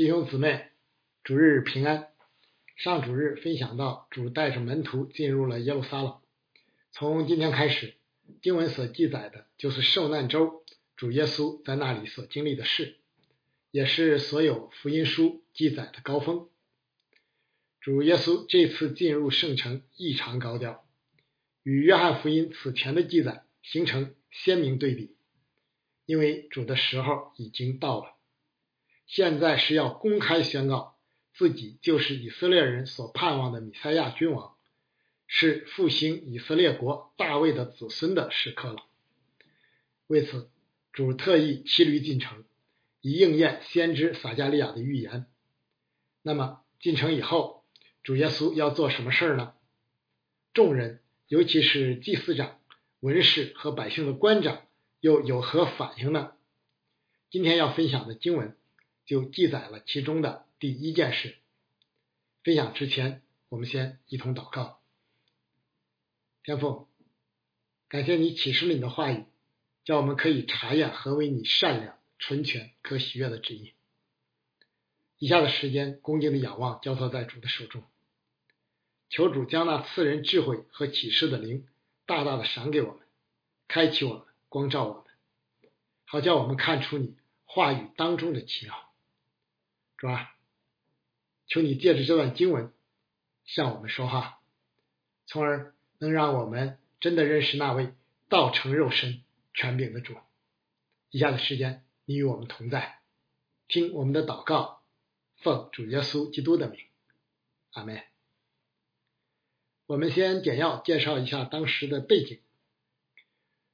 弟兄姊妹，主日平安。上主日分享到，主带着门徒进入了耶路撒冷。从今天开始，经文所记载的就是受难周，主耶稣在那里所经历的事，也是所有福音书记载的高峰。主耶稣这次进入圣城异常高调，与约翰福音此前的记载形成鲜明对比，因为主的时候已经到了。现在是要公开宣告自己就是以色列人所盼望的弥赛亚君王，是复兴以色列国大卫的子孙的时刻了。为此，主特意骑驴进城，以应验先知撒加利亚的预言。那么进城以后，主耶稣要做什么事儿呢？众人，尤其是祭司长、文士和百姓的官长，又有何反应呢？今天要分享的经文。就记载了其中的第一件事。分享之前，我们先一同祷告。天父，感谢你启示了你的话语，叫我们可以查验何为你善良、纯全、可喜悦的旨意。以下的时间，恭敬的仰望，交托在主的手中，求主将那赐人智慧和启示的灵，大大的赏给我们，开启我们，光照我们，好叫我们看出你话语当中的奇妙。是吧？求你借着这段经文向我们说话，从而能让我们真的认识那位道成肉身、权柄的主。以下的时间，你与我们同在，听我们的祷告，奉主耶稣基督的名，阿门。我们先简要介绍一下当时的背景：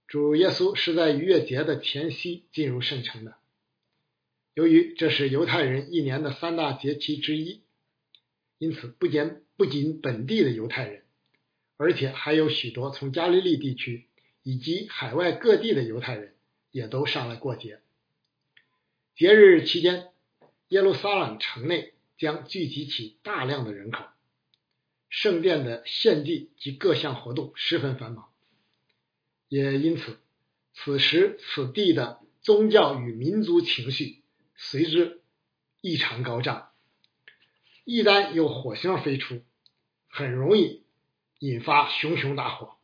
主耶稣是在逾越节的前夕进入圣城的。由于这是犹太人一年的三大节期之一，因此不仅不仅本地的犹太人，而且还有许多从加利利地区以及海外各地的犹太人也都上来过节。节日期间，耶路撒冷城内将聚集起大量的人口，圣殿的献祭及各项活动十分繁忙，也因此，此时此地的宗教与民族情绪。随之异常高涨，一旦有火星飞出，很容易引发熊熊大火。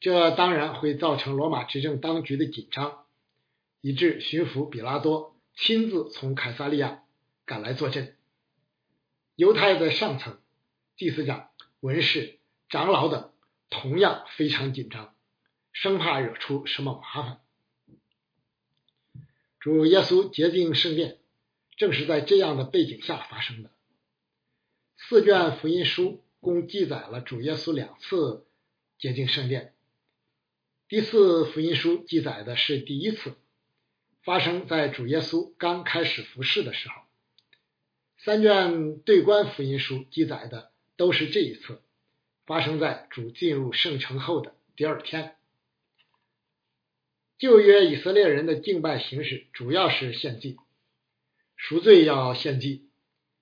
这当然会造成罗马执政当局的紧张，以致巡抚比拉多亲自从凯撒利亚赶来坐镇。犹太的上层、祭司长、文士、长老等同样非常紧张，生怕惹出什么麻烦。主耶稣洁净圣殿，正是在这样的背景下发生的。四卷福音书共记载了主耶稣两次洁净圣殿。第四福音书记载的是第一次，发生在主耶稣刚开始服侍的时候。三卷对观福音书记载的都是这一次，发生在主进入圣城后的第二天。旧约以色列人的敬拜形式主要是献祭，赎罪要献祭，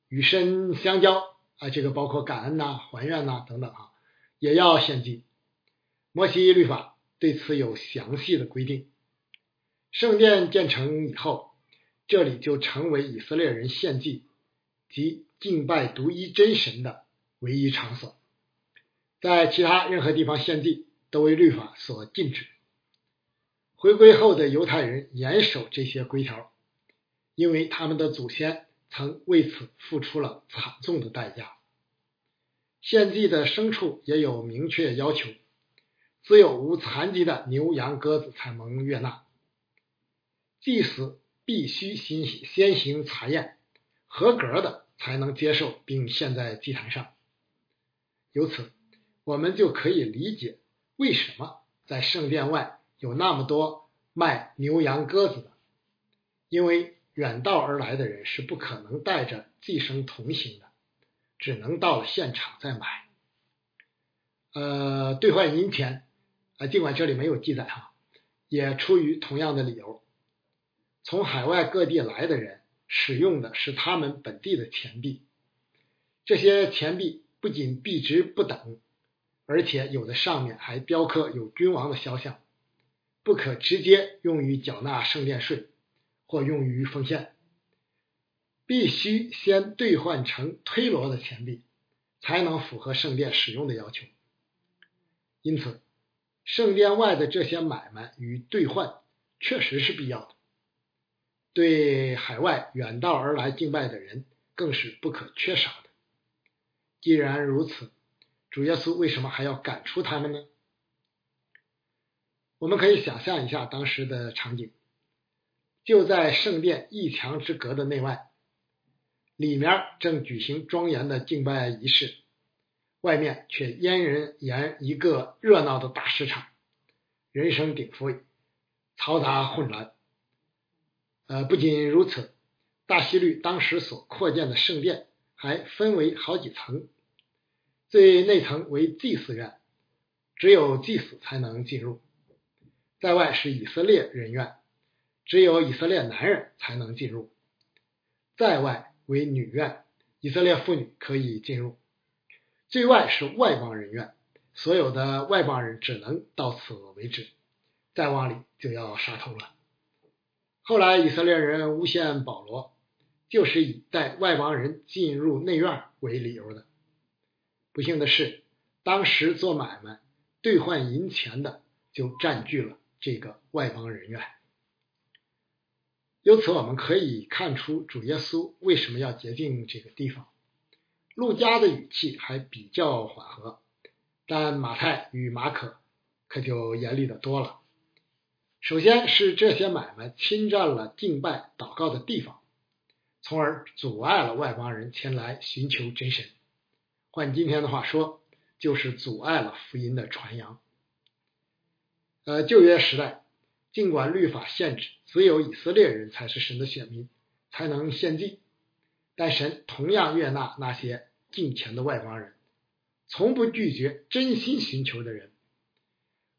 与神相交啊，这个包括感恩呐、还愿呐等等啊，也要献祭。摩西律法对此有详细的规定。圣殿建成以后，这里就成为以色列人献祭及敬拜独一真神的唯一场所，在其他任何地方献祭都为律法所禁止。回归后的犹太人严守这些规条，因为他们的祖先曾为此付出了惨重的代价。献祭的牲畜也有明确要求，只有无残疾的牛羊鸽子才蒙悦纳。祭司必须先先行查验，合格的才能接受并献在祭坛上。由此，我们就可以理解为什么在圣殿外。有那么多卖牛羊鸽子的，因为远道而来的人是不可能带着寄生同行的，只能到了现场再买。呃，兑换银钱啊，尽管这里没有记载哈，也出于同样的理由。从海外各地来的人使用的是他们本地的钱币，这些钱币不仅币值不等，而且有的上面还雕刻有君王的肖像。不可直接用于缴纳圣殿税或用于奉献，必须先兑换成推罗的钱币，才能符合圣殿使用的要求。因此，圣殿外的这些买卖与兑换确实是必要的，对海外远道而来敬拜的人更是不可缺少的。既然如此，主耶稣为什么还要赶出他们呢？我们可以想象一下当时的场景，就在圣殿一墙之隔的内外，里面正举行庄严的敬拜仪式。外面却俨然沿一个热闹的大市场，人声鼎沸，嘈杂混乱。呃，不仅如此，大希律当时所扩建的圣殿还分为好几层，最内层为祭祀院，只有祭司才能进入；在外是以色列人院，只有以色列男人才能进入；在外为女院，以色列妇女可以进入。最外是外邦人院，所有的外邦人只能到此为止，再往里就要杀头了。后来以色列人诬陷保罗，就是以带外邦人进入内院为理由的。不幸的是，当时做买卖兑换银钱的就占据了这个外邦人院。由此我们可以看出，主耶稣为什么要洁净这个地方。陆家的语气还比较缓和，但马太与马可可就严厉的多了。首先是这些买卖侵占了敬拜祷告的地方，从而阻碍了外邦人前来寻求真神。换今天的话说，就是阻碍了福音的传扬。呃，旧约时代，尽管律法限制只有以色列人才是神的选民，才能献祭。但神同样悦纳那些敬虔的外邦人，从不拒绝真心寻求的人。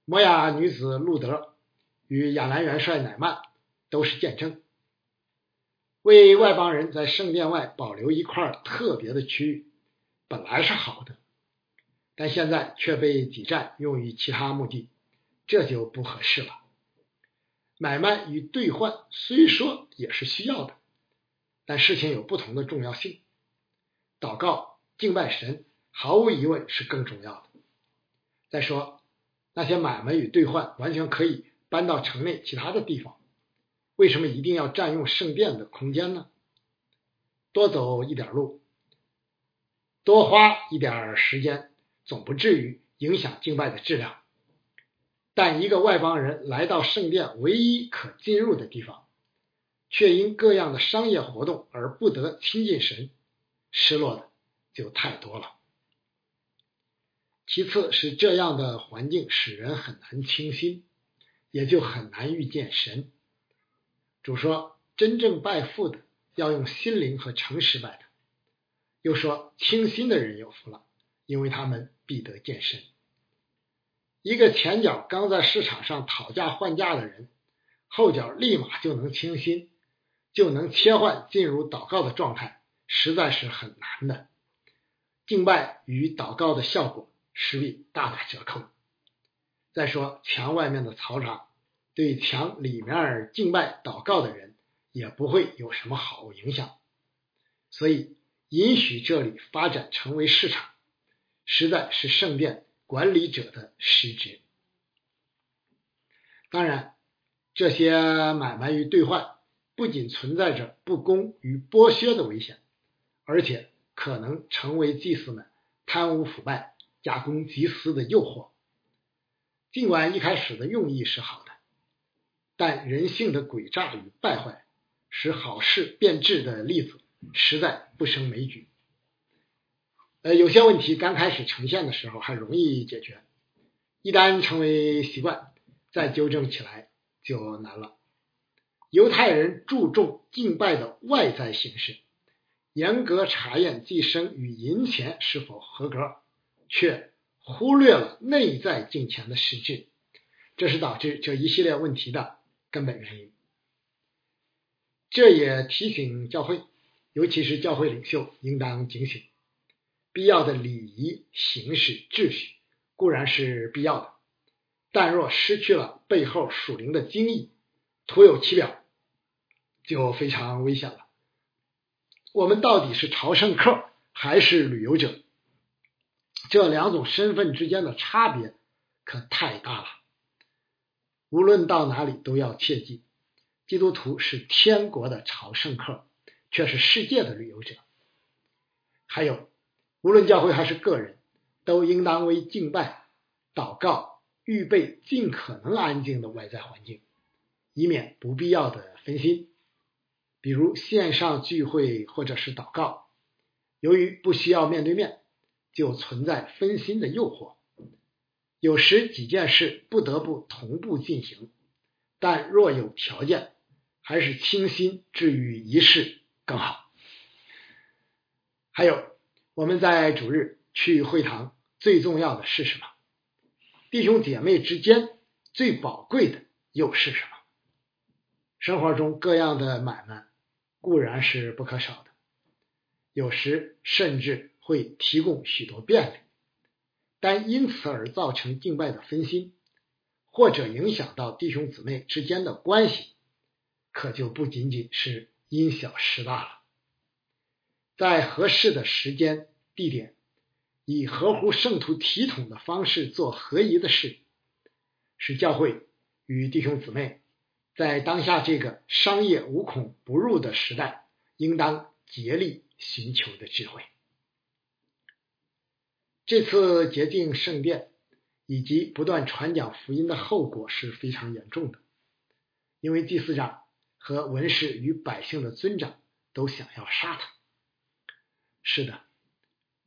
摩亚女子路德与亚兰元帅乃曼都是见证。为外邦人在圣殿外保留一块特别的区域，本来是好的，但现在却被挤占用于其他目的，这就不合适了。买卖与兑换虽说也是需要的。但事情有不同的重要性，祷告敬拜神毫无疑问是更重要的。再说，那些买卖与兑换完全可以搬到城内其他的地方，为什么一定要占用圣殿的空间呢？多走一点路，多花一点时间，总不至于影响敬拜的质量。但一个外邦人来到圣殿唯一可进入的地方。却因各样的商业活动而不得亲近神，失落的就太多了。其次是这样的环境使人很难清心，也就很难遇见神。主说，真正拜父的要用心灵和诚实拜他。又说，清心的人有福了，因为他们必得见神。一个前脚刚在市场上讨价还价的人，后脚立马就能清心。就能切换进入祷告的状态，实在是很难的。敬拜与祷告的效果势必大打折扣。再说墙外面的草场，对墙里面敬拜祷告的人也不会有什么好影响。所以，允许这里发展成为市场，实在是圣殿管理者的失职。当然，这些买卖与兑换。不仅存在着不公与剥削的危险，而且可能成为祭司们贪污腐败、假公济私的诱惑。尽管一开始的用意是好的，但人性的诡诈与败坏，使好事变质的例子实在不胜枚举。呃，有些问题刚开始呈现的时候还容易解决，一旦成为习惯，再纠正起来就难了。犹太人注重敬拜的外在形式，严格查验祭牲与银钱是否合格，却忽略了内在敬虔的实质，这是导致这一系列问题的根本原因。这也提醒教会，尤其是教会领袖，应当警醒：必要的礼仪、形式、秩序固然是必要的，但若失去了背后属灵的精义，徒有其表。就非常危险了。我们到底是朝圣客还是旅游者？这两种身份之间的差别可太大了。无论到哪里，都要切记，基督徒是天国的朝圣客，却是世界的旅游者。还有，无论教会还是个人，都应当为敬拜、祷告预备尽可能安静的外在环境，以免不必要的分心。比如线上聚会或者是祷告，由于不需要面对面，就存在分心的诱惑。有时几件事不得不同步进行，但若有条件，还是清心置于一事更好。还有，我们在主日去会堂，最重要的是什么？弟兄姐妹之间最宝贵的又是什么？生活中各样的买卖。固然是不可少的，有时甚至会提供许多便利，但因此而造成敬拜的分心，或者影响到弟兄姊妹之间的关系，可就不仅仅是因小失大了。在合适的时间、地点，以合乎圣徒体统的方式做合宜的事，使教会与弟兄姊妹。在当下这个商业无孔不入的时代，应当竭力寻求的智慧。这次洁净圣殿以及不断传讲福音的后果是非常严重的，因为祭司长和文士与百姓的尊长都想要杀他。是的，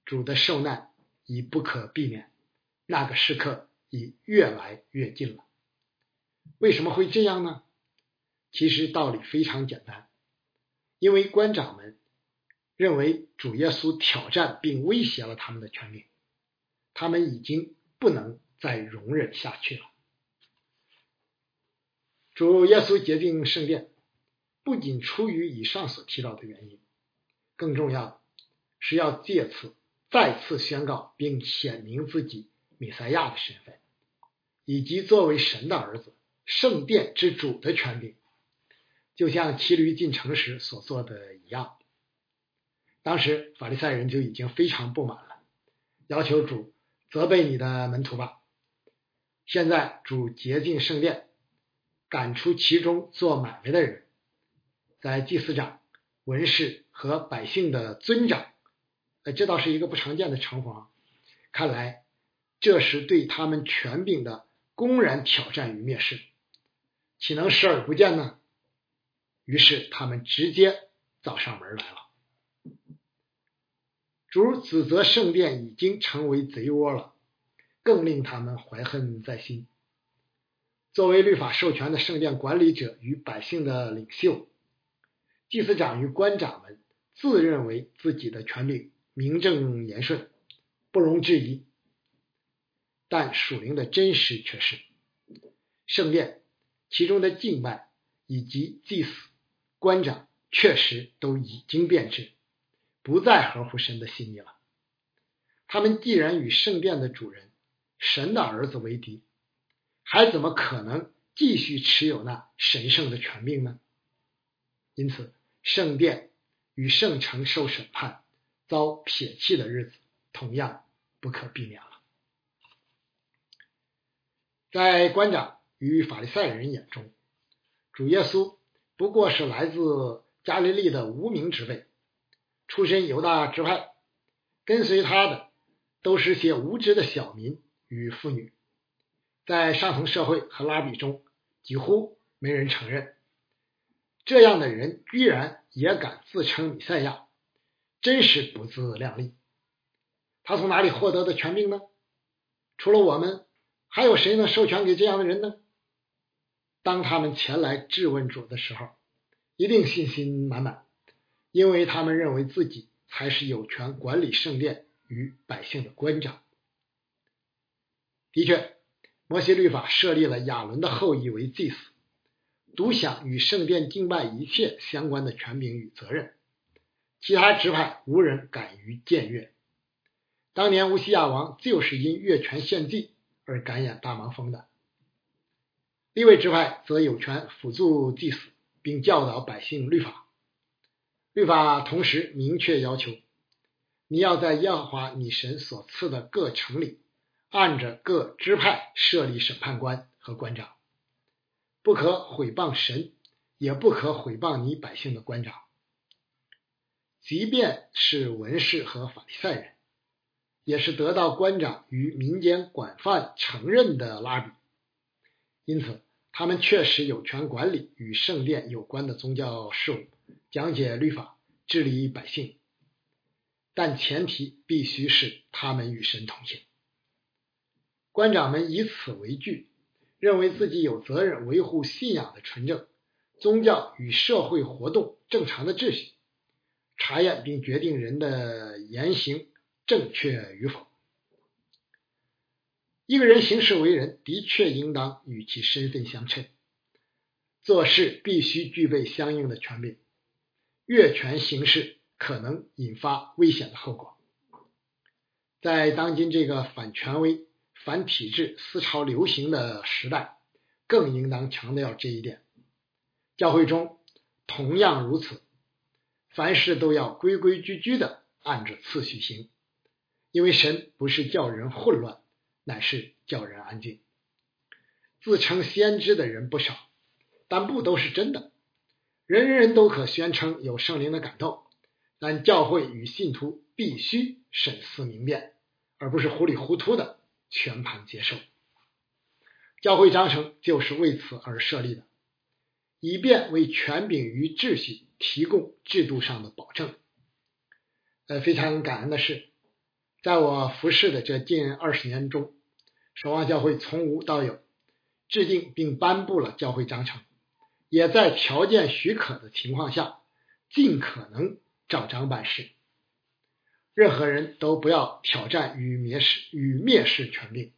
主的受难已不可避免，那个时刻已越来越近了。为什么会这样呢？其实道理非常简单，因为官长们认为主耶稣挑战并威胁了他们的权利，他们已经不能再容忍下去了。主耶稣洁净圣殿，不仅出于以上所提到的原因，更重要的是要借此再次宣告并显明自己弥赛亚的身份，以及作为神的儿子、圣殿之主的权柄。就像骑驴进城时所做的一样，当时法利赛人就已经非常不满了，要求主责备你的门徒吧。现在主洁净圣殿，赶出其中做买卖的人，在祭司长、文士和百姓的尊长，呃，这倒是一个不常见的惩罚。看来这是对他们权柄的公然挑战与蔑视，岂能视而不见呢？于是他们直接找上门来了。主指责圣殿已经成为贼窝了，更令他们怀恨在心。作为律法授权的圣殿管理者与百姓的领袖，祭司长与官长们自认为自己的权柄名正言顺，不容置疑。但属灵的真实却是，圣殿其中的敬拜以及祭祀。官长确实都已经变质，不再合乎神的心意了。他们既然与圣殿的主人、神的儿子为敌，还怎么可能继续持有那神圣的权柄呢？因此，圣殿与圣城受审判、遭撇弃的日子，同样不可避免了。在官长与法利赛人眼中，主耶稣。不过是来自加利利的无名之辈，出身犹大支派，跟随他的都是些无知的小民与妇女，在上层社会和拉比中几乎没人承认。这样的人居然也敢自称弥赛亚，真是不自量力。他从哪里获得的权柄呢？除了我们，还有谁能授权给这样的人呢？当他们前来质问主的时候，一定信心满满，因为他们认为自己才是有权管理圣殿与百姓的官长。的确，摩西律法设立了亚伦的后裔为祭司，独享与圣殿敬拜一切相关的权柄与责任，其他支派无人敢于僭越。当年乌西亚王就是因越权献祭而感染大麻风的。立位支派则有权辅助祭司，并教导百姓律法。律法同时明确要求，你要在耶和华你神所赐的各城里，按着各支派设立审判官和官长，不可毁谤神，也不可毁谤你百姓的官长。即便是文士和法利赛人，也是得到官长与民间广泛承认的拉比，因此他们确实有权管理与圣殿有关的宗教事务，讲解律法，治理百姓。但前提必须是他们与神同行。官长们以此为据，认为自己有责任维护信仰的纯正、宗教与社会活动正常的秩序。查验并决定人的言行正确与否。一个人行事为人，的确应当与其身份相称，做事必须具备相应的权柄。越权行事可能引发危险的后果。在当今这个反权威、反体制思潮流行的时代，更应当强调这一点。教会中同样如此。凡事都要规规矩矩的按着次序行，因为神不是叫人混乱，乃是叫人安静。自称先知的人不少，但不都是真的。人人都可宣称有圣灵的感动，但教会与信徒必须审思明辨，而不是糊里糊涂的全盘接受。教会章程就是为此而设立的，以便为权柄与秩序。提供制度上的保证。呃，非常感恩的是，在我服侍的这近二十年中，守望教会从无到有制定并颁布了教会章程，也在条件许可的情况下，尽可能照章办事。任何人都不要挑战与蔑视与蔑视权柄。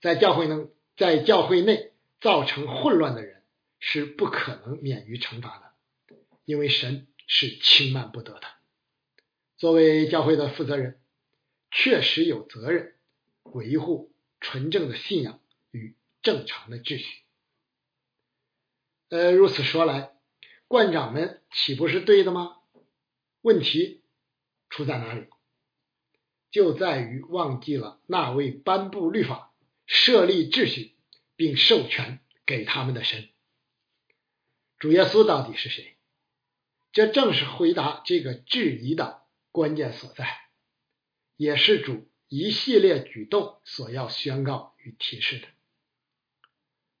在教会能在教会内造成混乱的人，是不可能免于惩罚的。因为神是轻慢不得的。作为教会的负责人，确实有责任维护纯正的信仰与正常的秩序。呃，如此说来，官长们岂不是对的吗？问题出在哪里？就在于忘记了那位颁布律法、设立秩序并授权给他们的神。主耶稣到底是谁？这正是回答这个质疑的关键所在，也是主一系列举动所要宣告与提示的。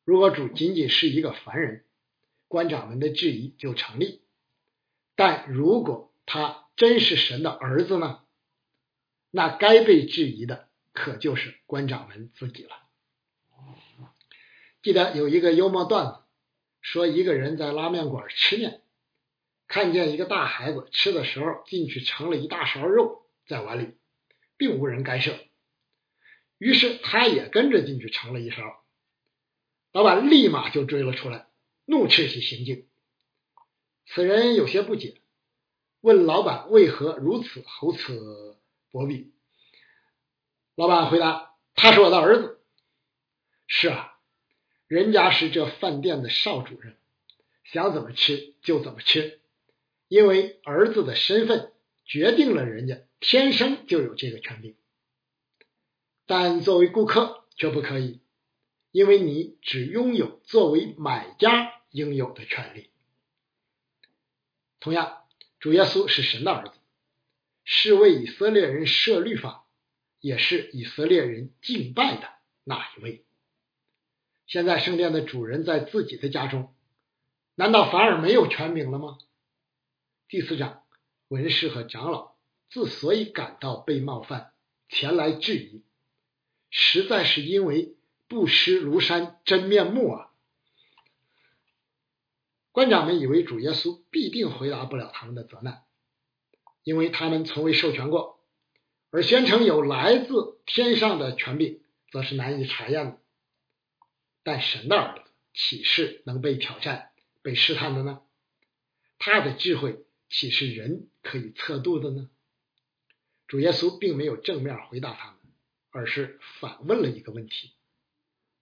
如果主仅仅是一个凡人，官长们的质疑就成立；但如果他真是神的儿子呢？那该被质疑的可就是官长们自己了。记得有一个幽默段子，说一个人在拉面馆吃面。看见一个大孩子吃的时候进去盛了一大勺肉在碗里，并无人干涉，于是他也跟着进去盛了一勺。老板立马就追了出来，怒斥其行径。此人有些不解，问老板为何如此厚此薄彼。老板回答：“他是我的儿子。”是啊，人家是这饭店的少主任，想怎么吃就怎么吃。因为儿子的身份决定了人家天生就有这个权利，但作为顾客却不可以，因为你只拥有作为买家应有的权利。同样，主耶稣是神的儿子，是为以色列人设律法，也是以色列人敬拜的那一位。现在圣殿的主人在自己的家中，难道反而没有权柄了吗？第四章，文士和长老之所以感到被冒犯，前来质疑，实在是因为不识庐山真面目啊！官长们以为主耶稣必定回答不了他们的责难，因为他们从未授权过，而宣称有来自天上的权柄，则是难以查验的。但神的儿子岂是能被挑战、被试探的呢？他的智慧。岂是人可以测度的呢？主耶稣并没有正面回答他们，而是反问了一个问题：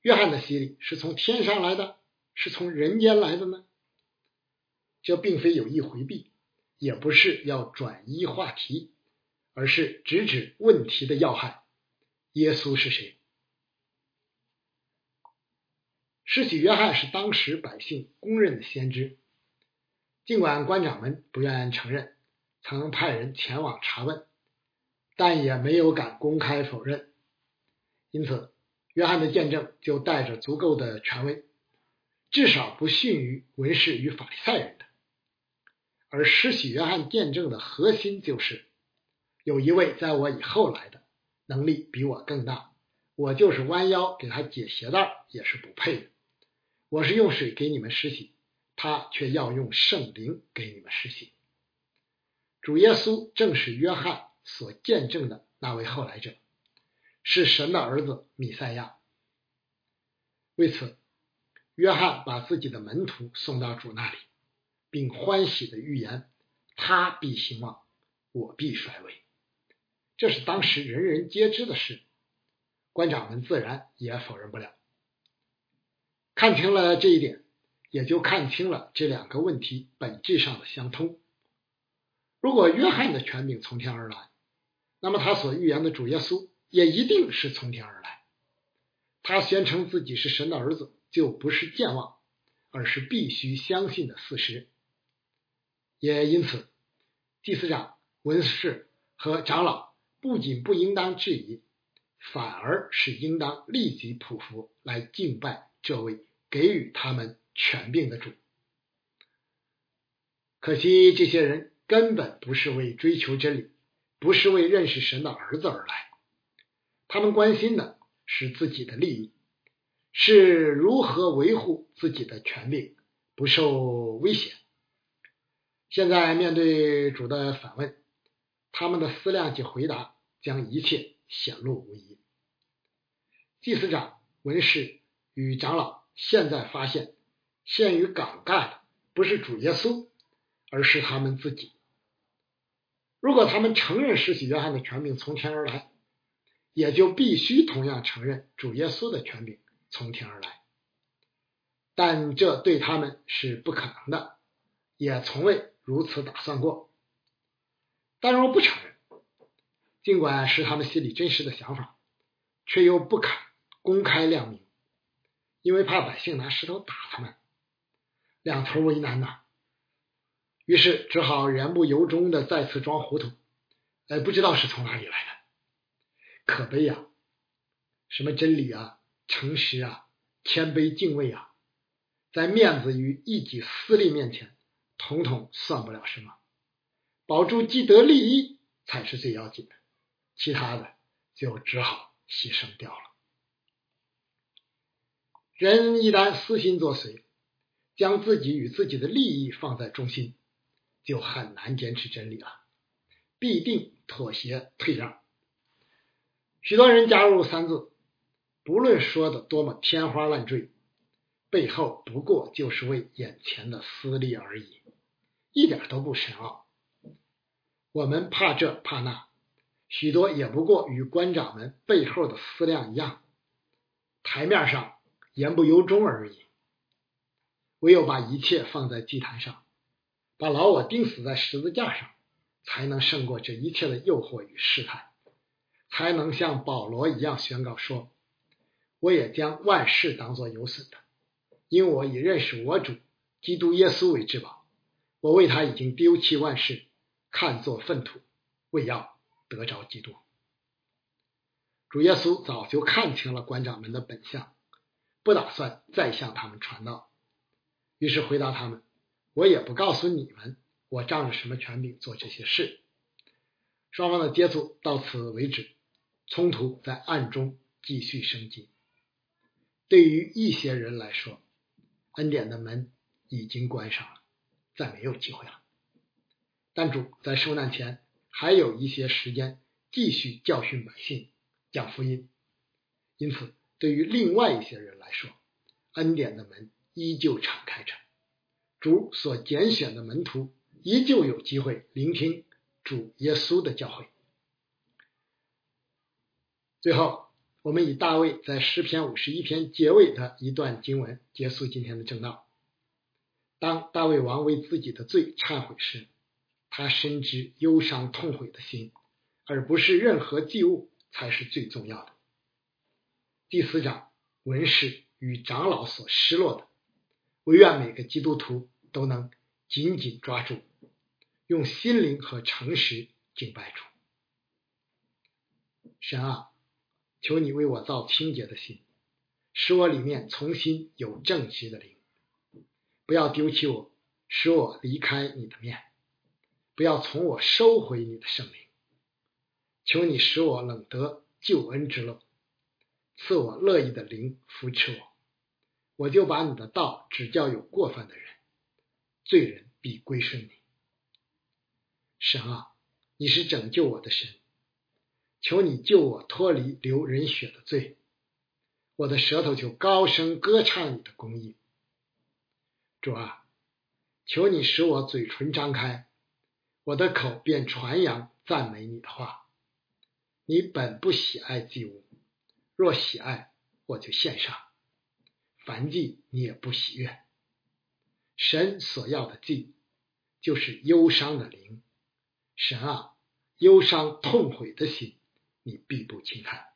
约翰的洗礼是从天上来的，是从人间来的呢？这并非有意回避，也不是要转移话题，而是直指问题的要害：耶稣是谁？施洗约翰是当时百姓公认的先知，尽管官长们不愿承认，曾派人前往查问，但也没有敢公开否认。因此，约翰的见证就带着足够的权威，至少不逊于文士与法利赛人的。而施洗约翰见证的核心就是，有一位在我以后来的，能力比我更大，我就是弯腰给他解鞋带也是不配的。我是用水给你们施洗，他却要用圣灵给你们施洗。主耶稣正是约翰所见证的那位后来者，是神的儿子米赛亚。为此，约翰把自己的门徒送到主那里，并欢喜的预言：他必兴旺，我必衰微。这是当时人人皆知的事，官长们自然也否认不了。看清了这一点，也就看清了这两个问题本质上的相通。如果约翰的权柄从天而来，那么他所预言的主耶稣也一定是从天而来。他宣称自己是神的儿子，就不是健忘，而是必须相信的事实。也因此，祭司长、文士和长老不仅不应当质疑，反而是应当立即匍匐来敬拜这位。给予他们权柄的主，可惜这些人根本不是为追求真理，不是为认识神的儿子而来，他们关心的是自己的利益，是如何维护自己的权柄不受威胁。现在面对主的反问，他们的思量及回答将一切显露无遗。祭司长、文士与长老。现在发现，陷于尴尬的不是主耶稣，而是他们自己。如果他们承认施洗约翰的权柄从天而来，也就必须同样承认主耶稣的权柄从天而来。但这对他们是不可能的，也从未如此打算过。但若不承认，尽管是他们心里真实的想法，却又不肯公开亮明。因为怕百姓拿石头打他们，两头为难呐。于是只好言不由衷的再次装糊涂，哎，不知道是从哪里来的，可悲呀！什么真理啊、诚实啊、谦卑敬畏啊，在面子与一己私利面前，统统算不了什么。保住既得利益才是最要紧的，其他的就只好牺牲掉了。人一旦私心作祟，将自己与自己的利益放在中心，就很难坚持真理了，必定妥协退让。许多人加入三字，不论说的多么天花乱坠，背后不过就是为眼前的私利而已，一点都不深奥。我们怕这怕那，许多也不过与官长们背后的思量一样，台面上。言不由衷而已。唯有把一切放在祭坛上，把老我钉死在十字架上，才能胜过这一切的诱惑与试探，才能像保罗一样宣告说：“我也将万事当作有损的，因我以认识我主基督耶稣为至宝。我为他已经丢弃万事，看作粪土，为要得着基督。”主耶稣早就看清了官长们的本相。不打算再向他们传道，于是回答他们：“我也不告诉你们，我仗着什么权柄做这些事。”双方的接触到此为止，冲突在暗中继续升级。对于一些人来说，恩典的门已经关上了，再没有机会了。但主在受难前还有一些时间继续教训百姓，讲福音，因此。对于另外一些人来说，恩典的门依旧敞开着，主所拣选的门徒依旧有机会聆听主耶稣的教诲。最后，我们以大卫在诗篇五十一篇结尾的一段经文结束今天的正道。当大卫王为自己的罪忏悔时，他深知忧伤痛悔的心，而不是任何祭物才是最重要的。第四章，文士与长老所失落的，唯愿每个基督徒都能紧紧抓住，用心灵和诚实敬拜主。神啊，求你为我造清洁的心，使我里面重新有正直的灵，不要丢弃我，使我离开你的面。不要从我收回你的圣灵，求你使我冷得救恩之乐，赐我乐意的灵扶持我，我就把你的道指教有过犯的人，罪人必归顺你。神啊，你是拯救我的神，求你救我脱离流人血的罪，我的舌头就高声歌唱你的公义。主啊，求你使我嘴唇张开。我的口便传扬赞美你的话。你本不喜爱祭物，若喜爱，我就献上。凡祭你也不喜悦。神所要的祭，就是忧伤的灵。神啊，忧伤痛悔的心，你必不轻看。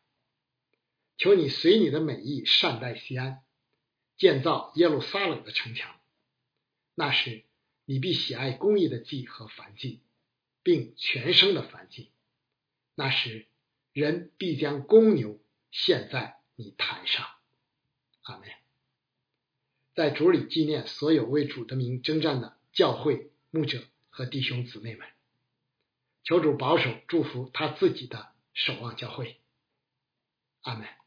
求你随你的美意善待西安，建造耶路撒冷的城墙。那时。你必喜爱公义的祭和燔祭，并全生的燔祭。那时，人必将公牛现在你台上。阿门。在主里纪念所有为主的名征战的教会牧者和弟兄姊妹们，求主保守祝福他自己的守望教会。阿门。